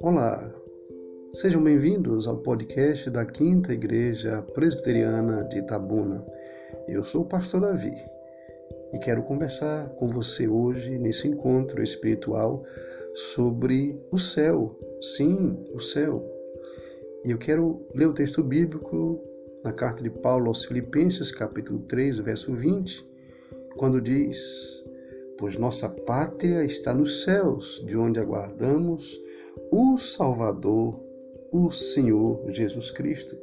Olá, sejam bem-vindos ao podcast da Quinta Igreja Presbiteriana de Itabuna. Eu sou o pastor Davi e quero conversar com você hoje nesse encontro espiritual sobre o céu. Sim, o céu. E eu quero ler o texto bíblico na carta de Paulo aos Filipenses, capítulo 3, verso 20, quando diz: Pois nossa pátria está nos céus, de onde aguardamos o Salvador, o Senhor Jesus Cristo.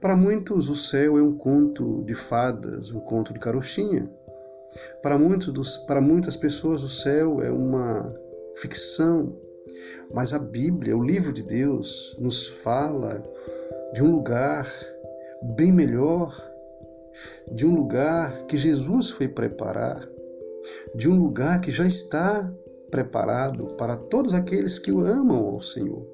Para muitos, o céu é um conto de fadas, um conto de carochinha. Para, muitos dos, para muitas pessoas, o céu é uma ficção. Mas a Bíblia, o livro de Deus, nos fala de um lugar bem melhor, de um lugar que Jesus foi preparar, de um lugar que já está preparado para todos aqueles que o amam ao Senhor.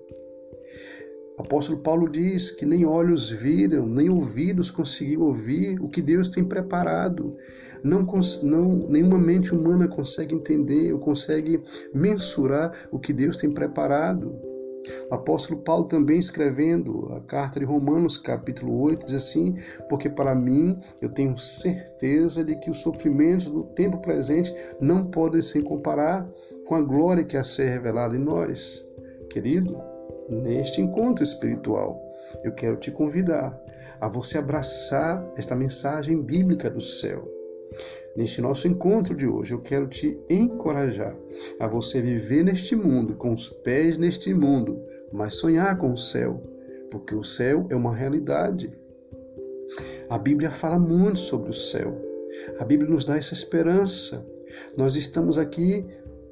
O apóstolo Paulo diz que nem olhos viram, nem ouvidos conseguiram ouvir o que Deus tem preparado. Não, não, nenhuma mente humana consegue entender ou consegue mensurar o que Deus tem preparado. O apóstolo Paulo também escrevendo a carta de Romanos, capítulo 8, diz assim: Porque para mim eu tenho certeza de que os sofrimentos do tempo presente não podem se comparar com a glória que há ser revelada em nós. Querido, neste encontro espiritual, eu quero te convidar a você abraçar esta mensagem bíblica do céu. Neste nosso encontro de hoje, eu quero te encorajar a você viver neste mundo, com os pés neste mundo, mas sonhar com o céu, porque o céu é uma realidade. A Bíblia fala muito sobre o céu. A Bíblia nos dá essa esperança. Nós estamos aqui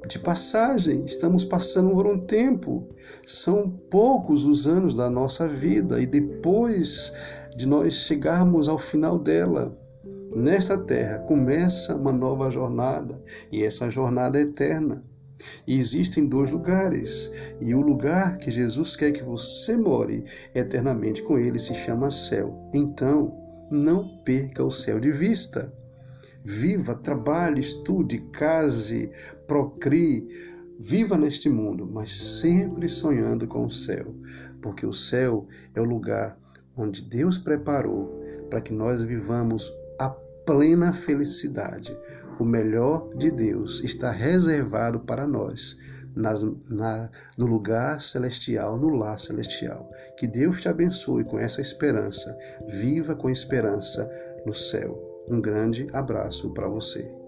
de passagem, estamos passando por um tempo. São poucos os anos da nossa vida e depois de nós chegarmos ao final dela, Nesta terra começa uma nova jornada e essa jornada é eterna. E existem dois lugares, e o lugar que Jesus quer que você more eternamente com Ele se chama céu. Então, não perca o céu de vista. Viva, trabalhe, estude, case, procrie, viva neste mundo, mas sempre sonhando com o céu, porque o céu é o lugar onde Deus preparou para que nós vivamos plena felicidade. O melhor de Deus está reservado para nós nas, na, no lugar celestial, no lar celestial. Que Deus te abençoe com essa esperança. Viva com esperança no céu. Um grande abraço para você.